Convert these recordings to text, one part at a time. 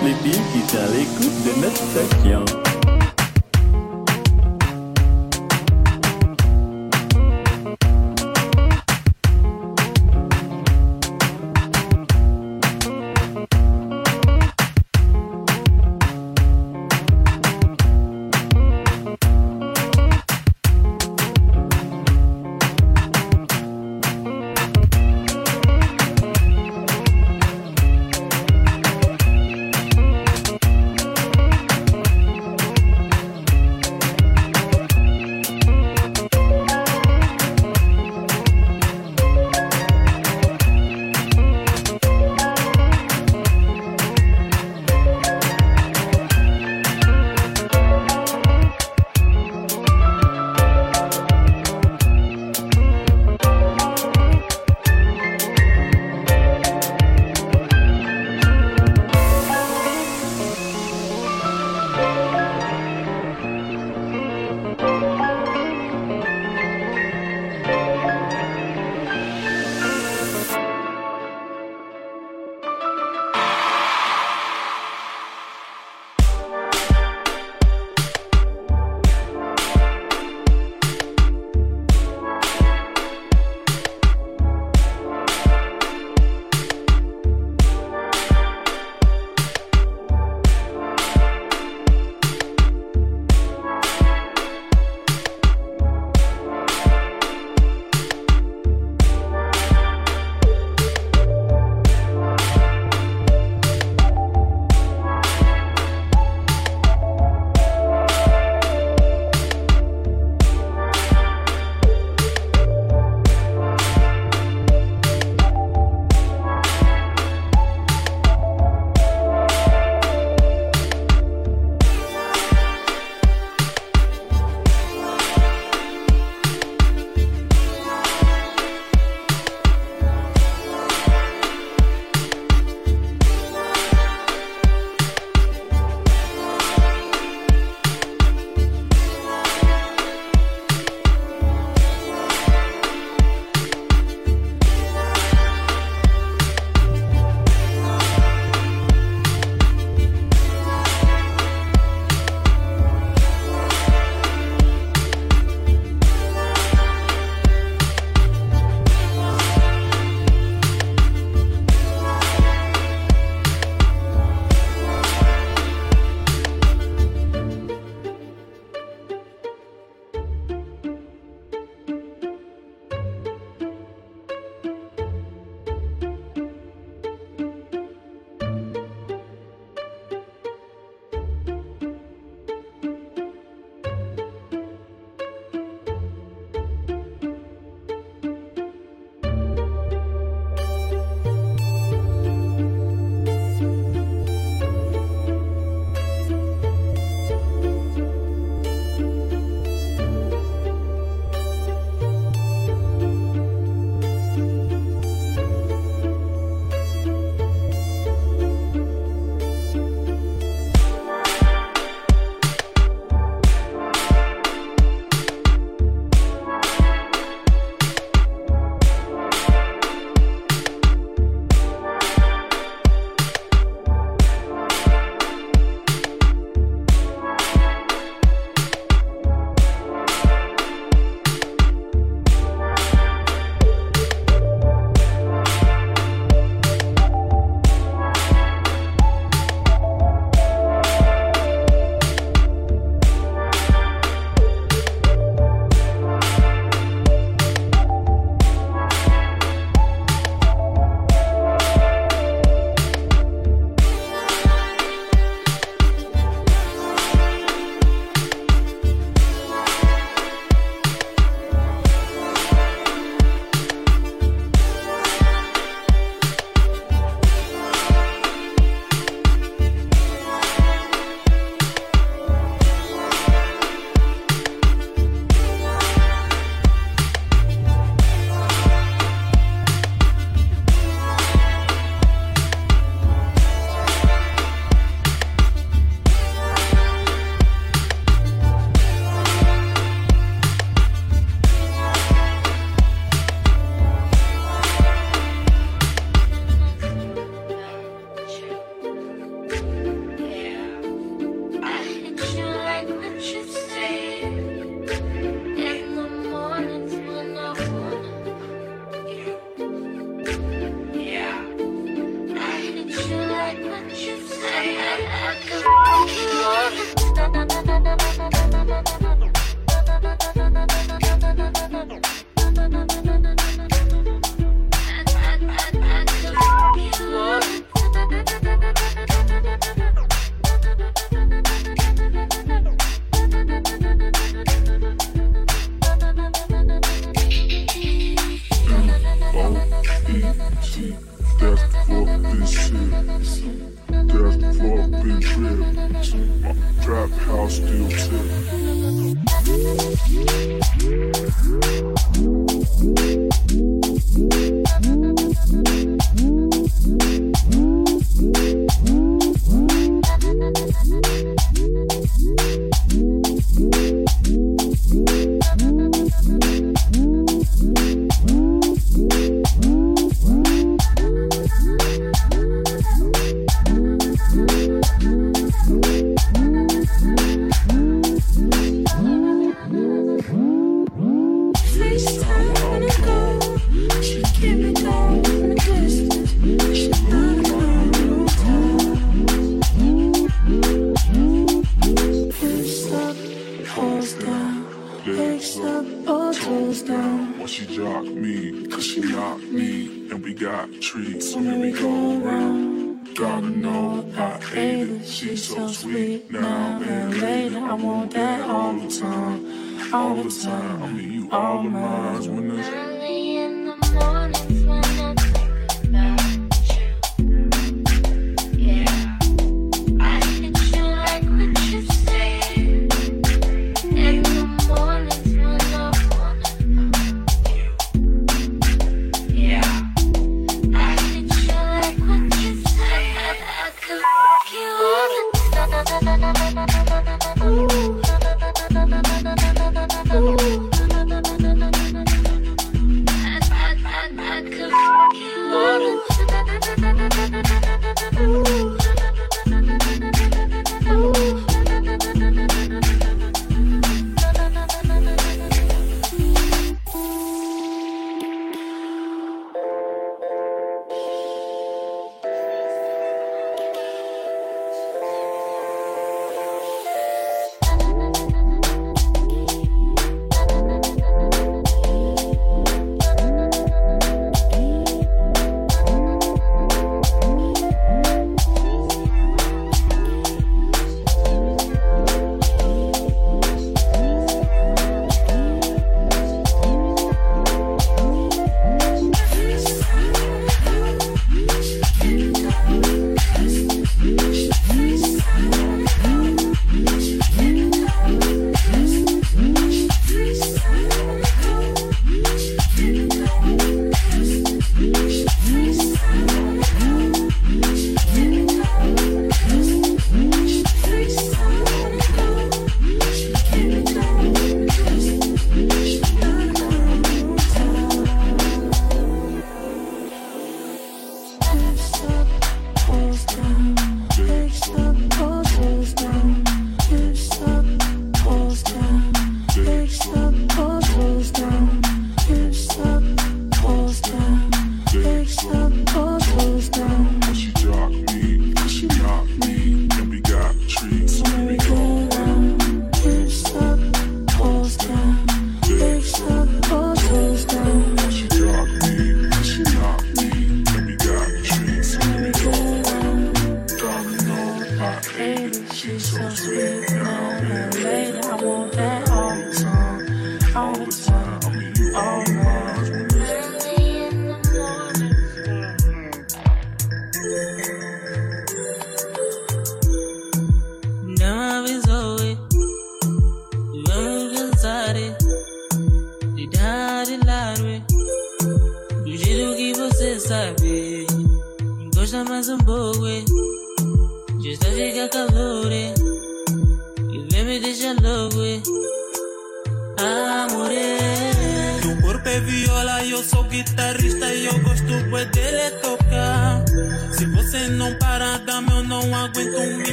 à toutes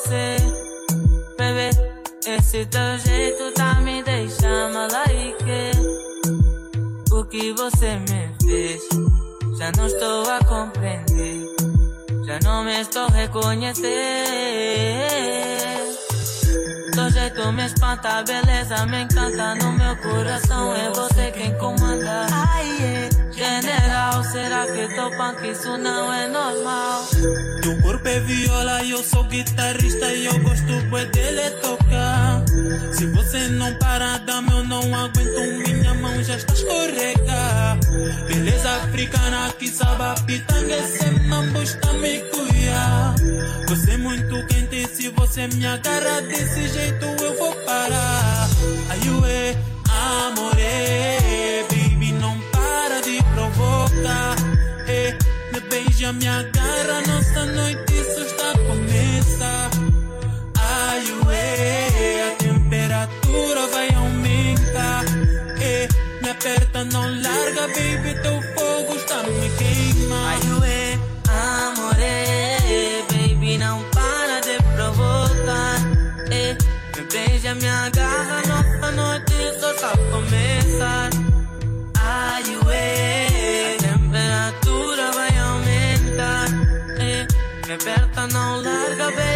você, bebê. Esse teu jeito tá me deixando like. O que você me fez, já não estou a compreender. Já não me estou a reconhecer. Teu jeito me espanta, beleza me encanta. No meu coração é você quem comanda. Ai, yeah general, será que tô punk? Isso não é normal. Teu corpo é viola e eu sou guitarrista e eu gosto pois dele tocar. Se você não parar, dama, eu não aguento, minha mão já está escorrega. Beleza africana que sabe a pitanga, esse mambo está me cuidar. Você é muito quente, se você me agarra desse jeito eu vou parar. Ayue, amore tocar. É, me beija, me agarra, nossa noite só está a começar. Ai, ué, a temperatura vai aumentar. É, me aperta, não larga, baby, teu fogo está me queimar. Ai, ué, amore, baby, não para de provocar. É, me beija, me agarra. plátano, larga vez.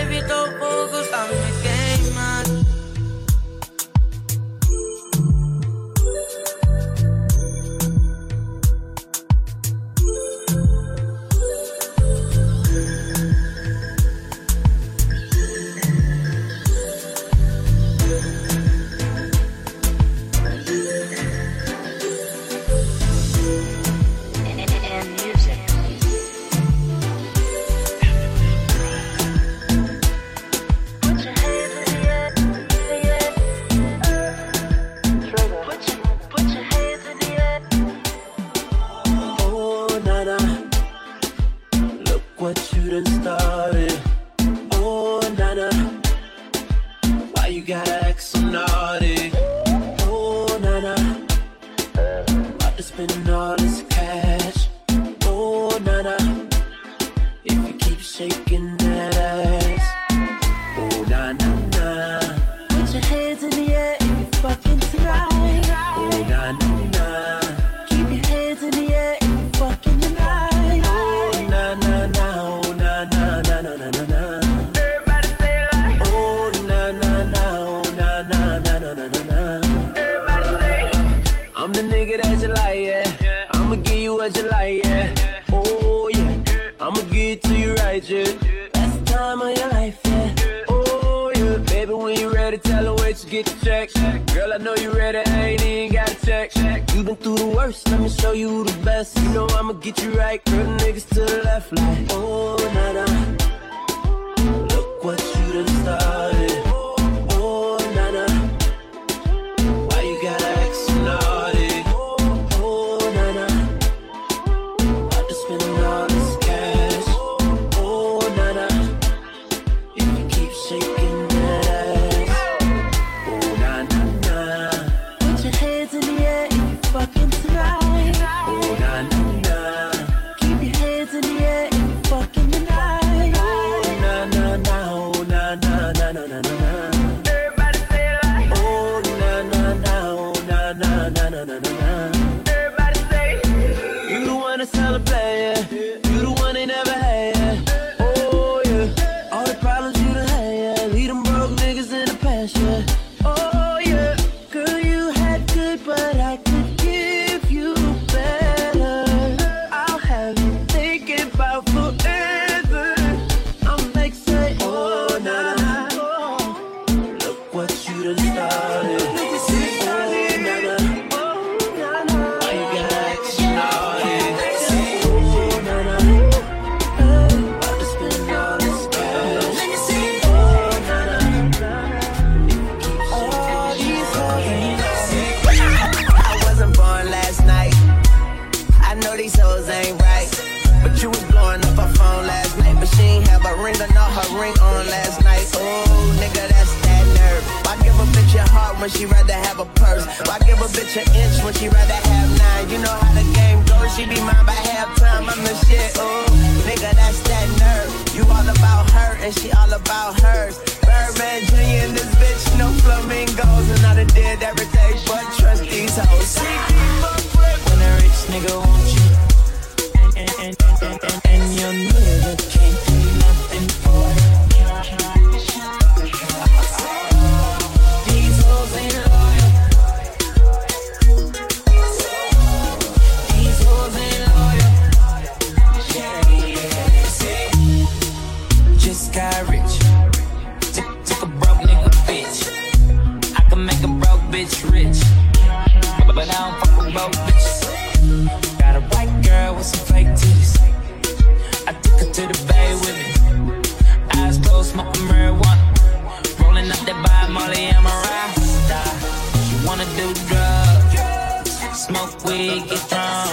we get down.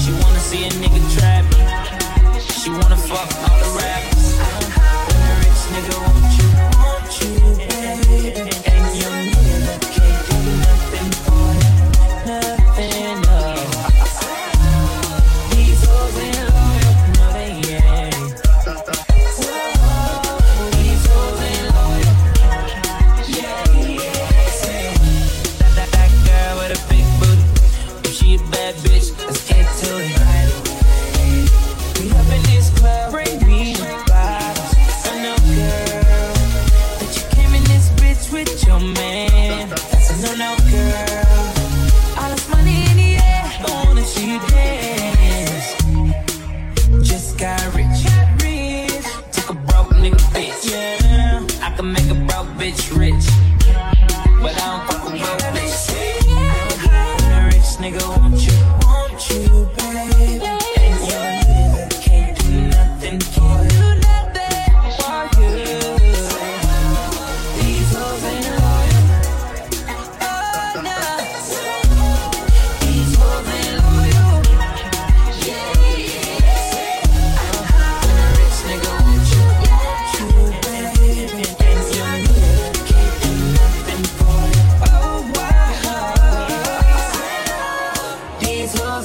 She wanna see a nigga try.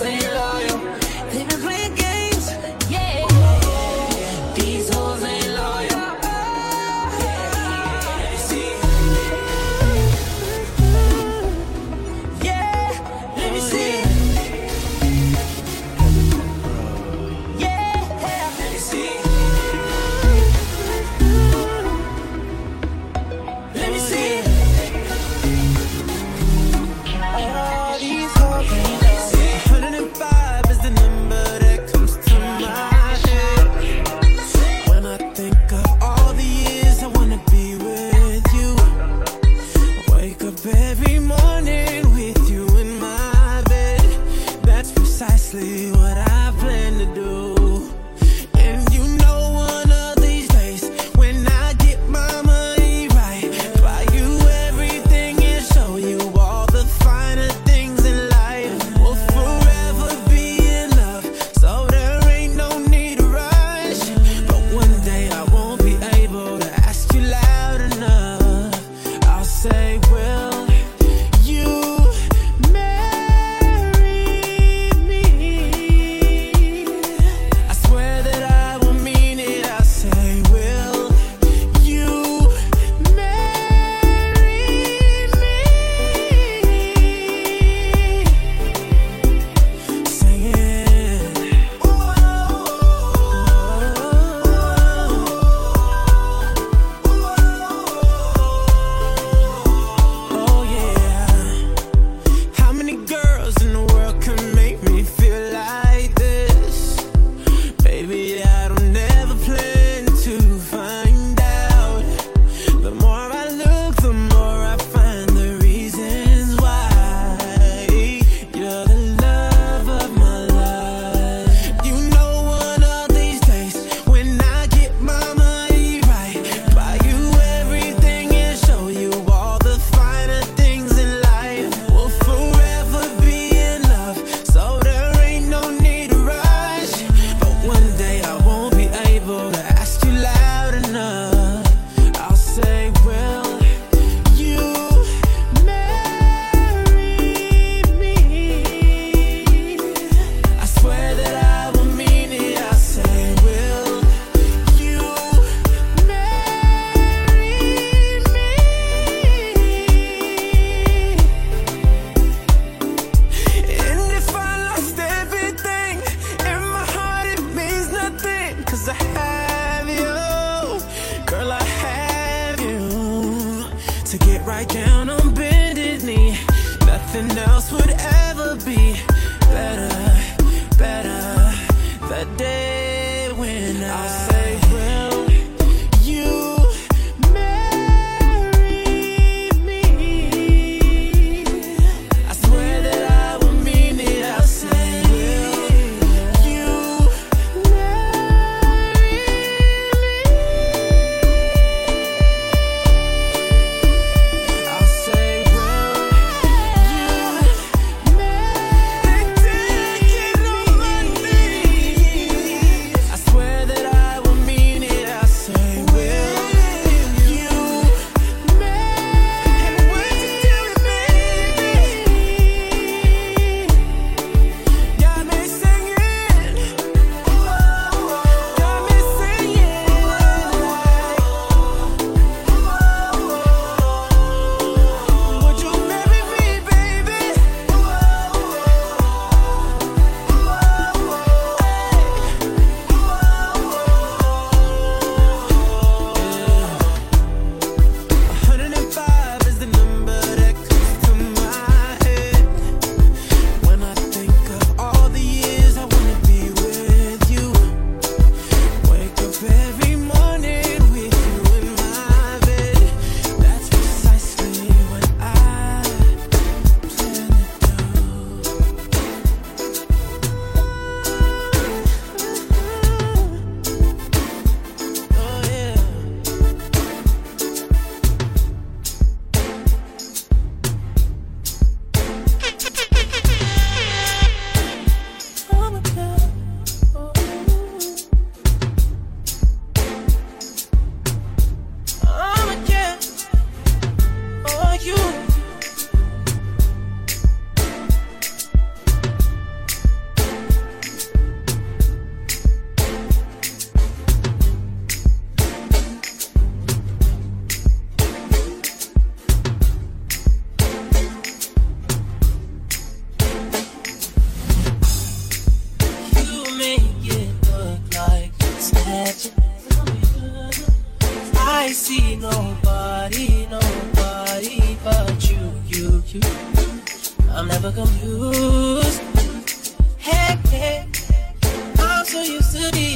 stay loyal. Even when to be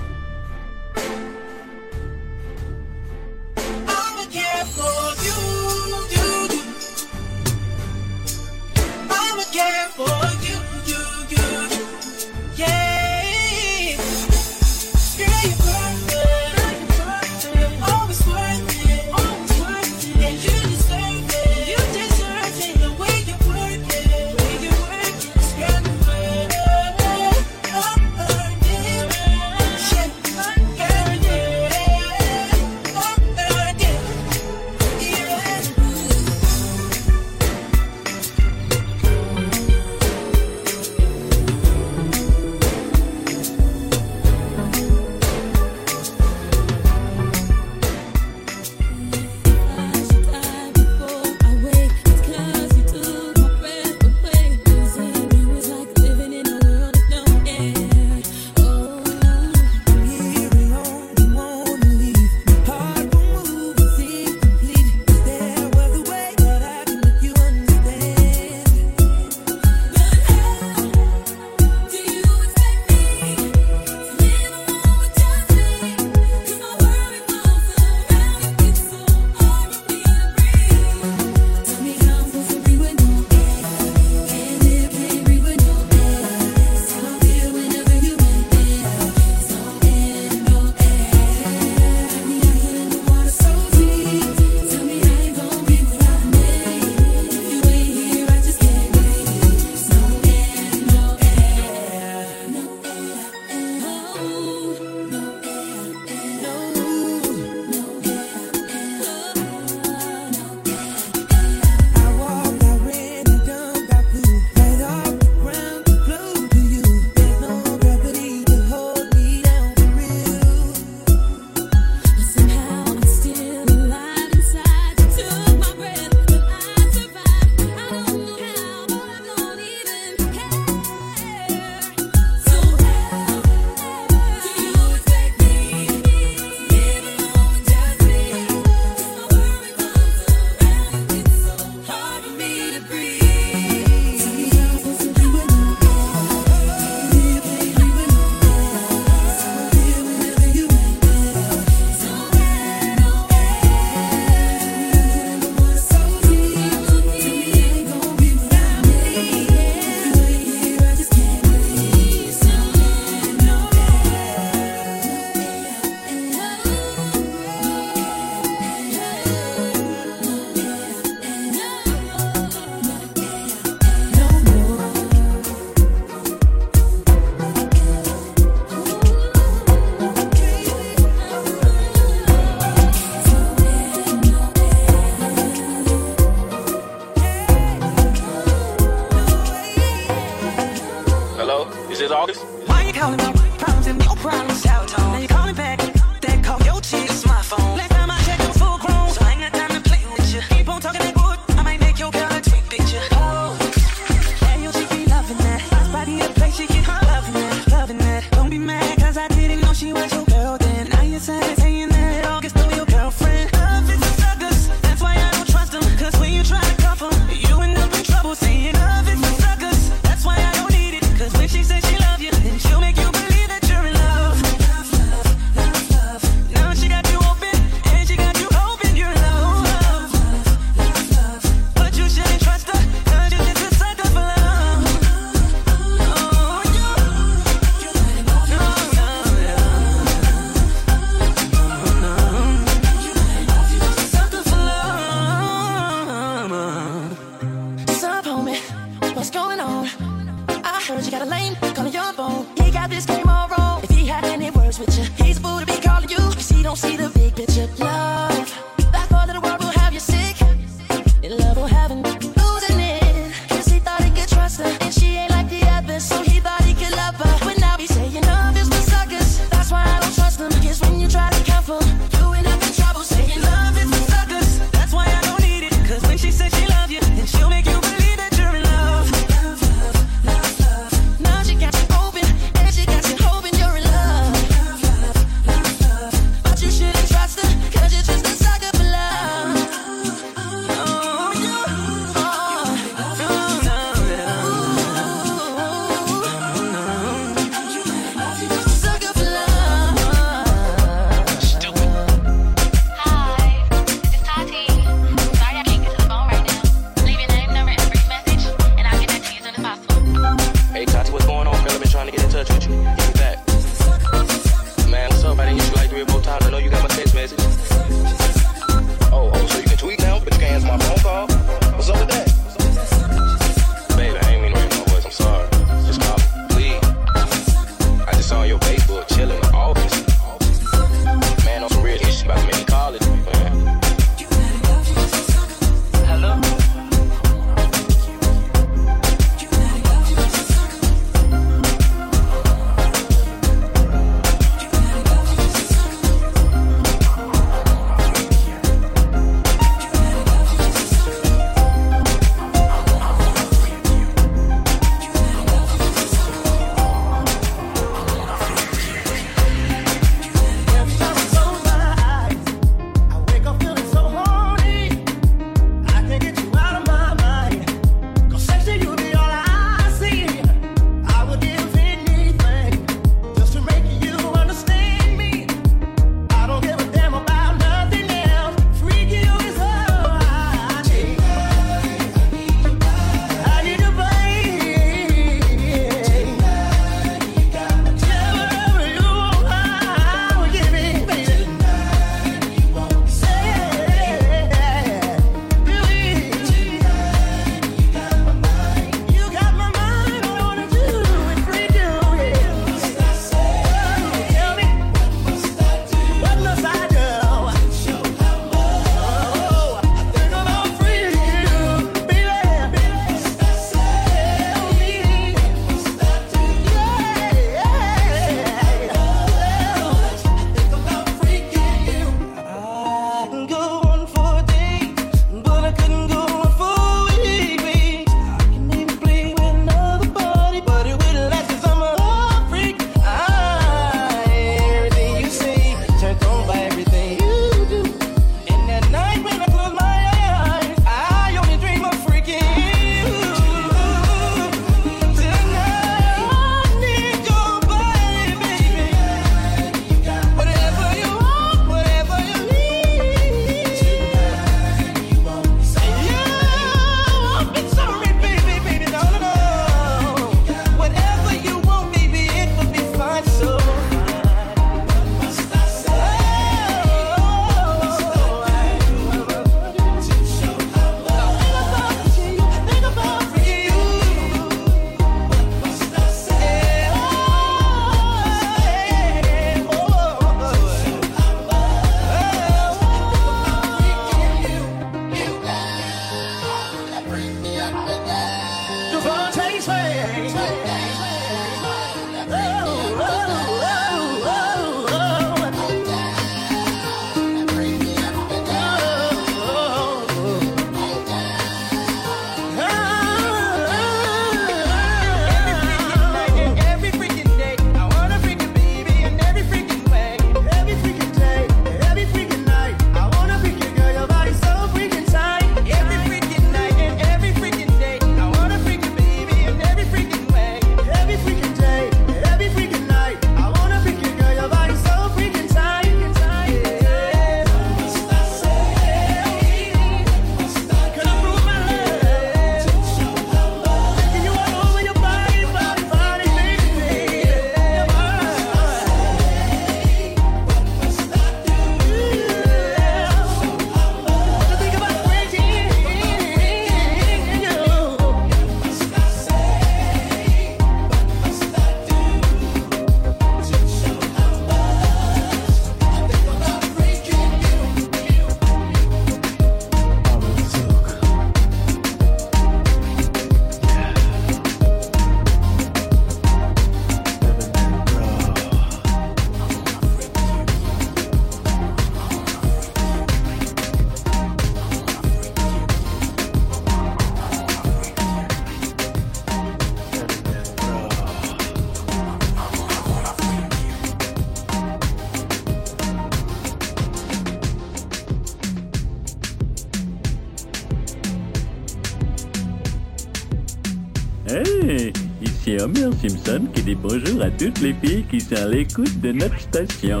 toutes les filles qui sont à l'écoute de notre station.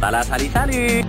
Salut, salut,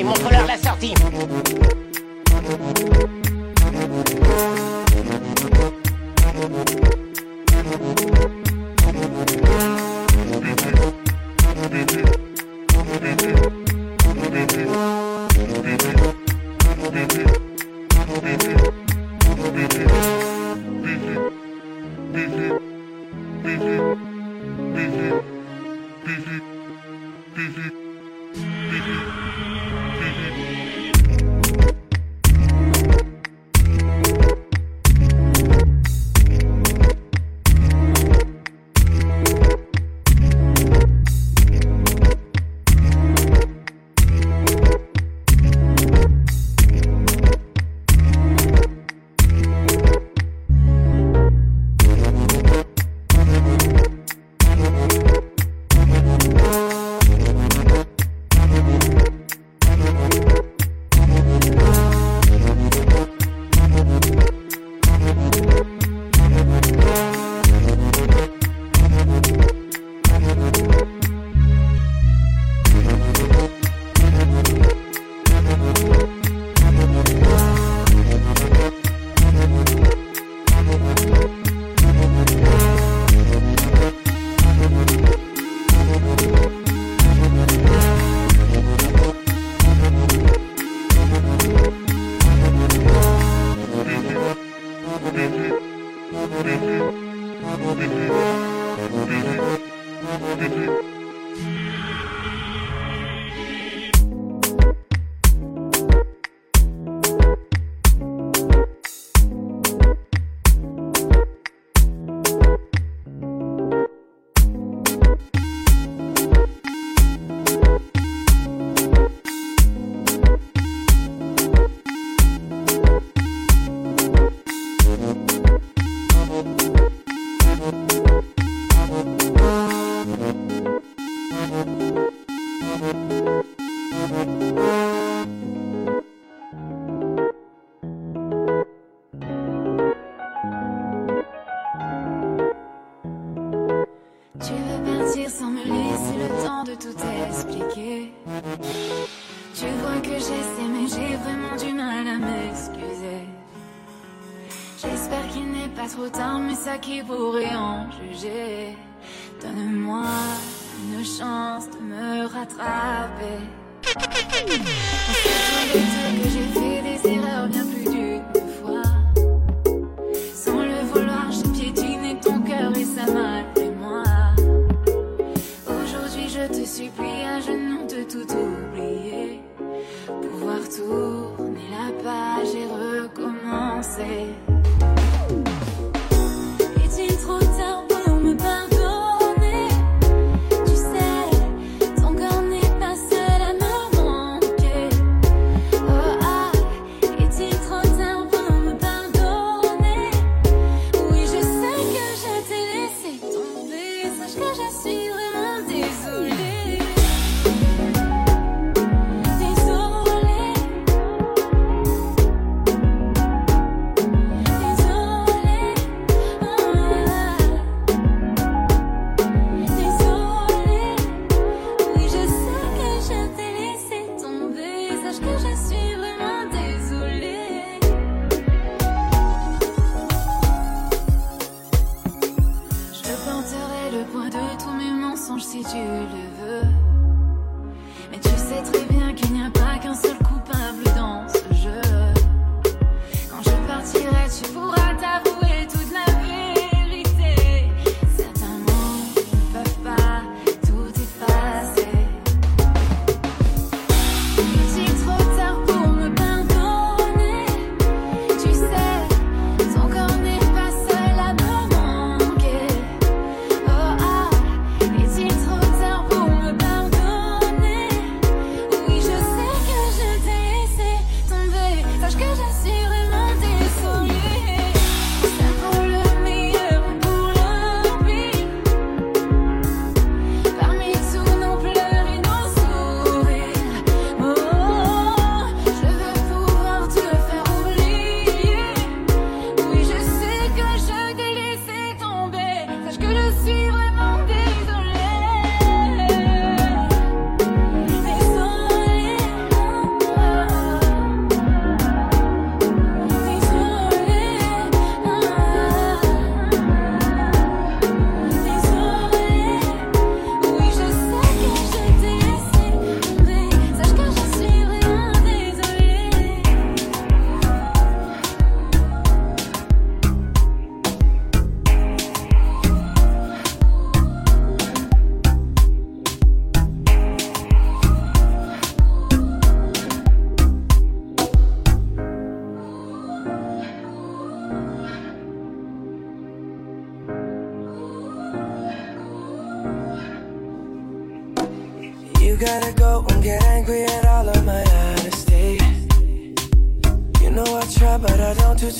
et montre-leur la sortie.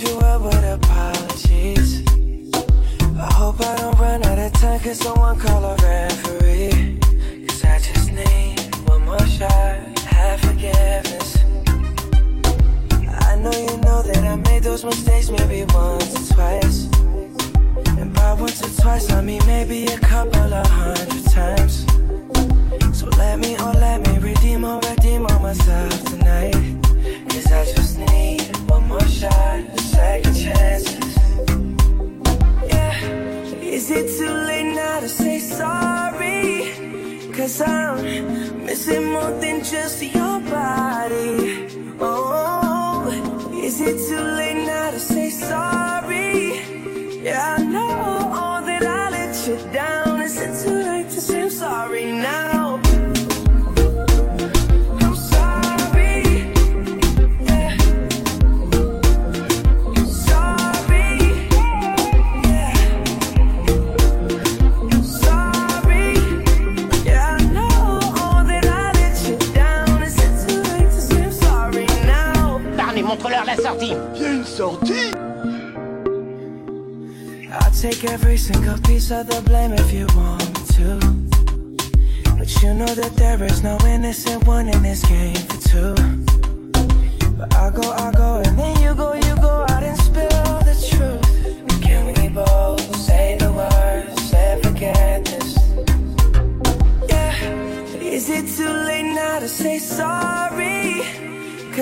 to us.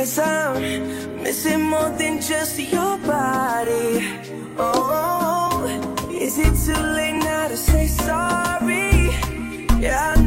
Cause I'm missing more than just your body. Oh, is it too late now to say sorry? Yeah.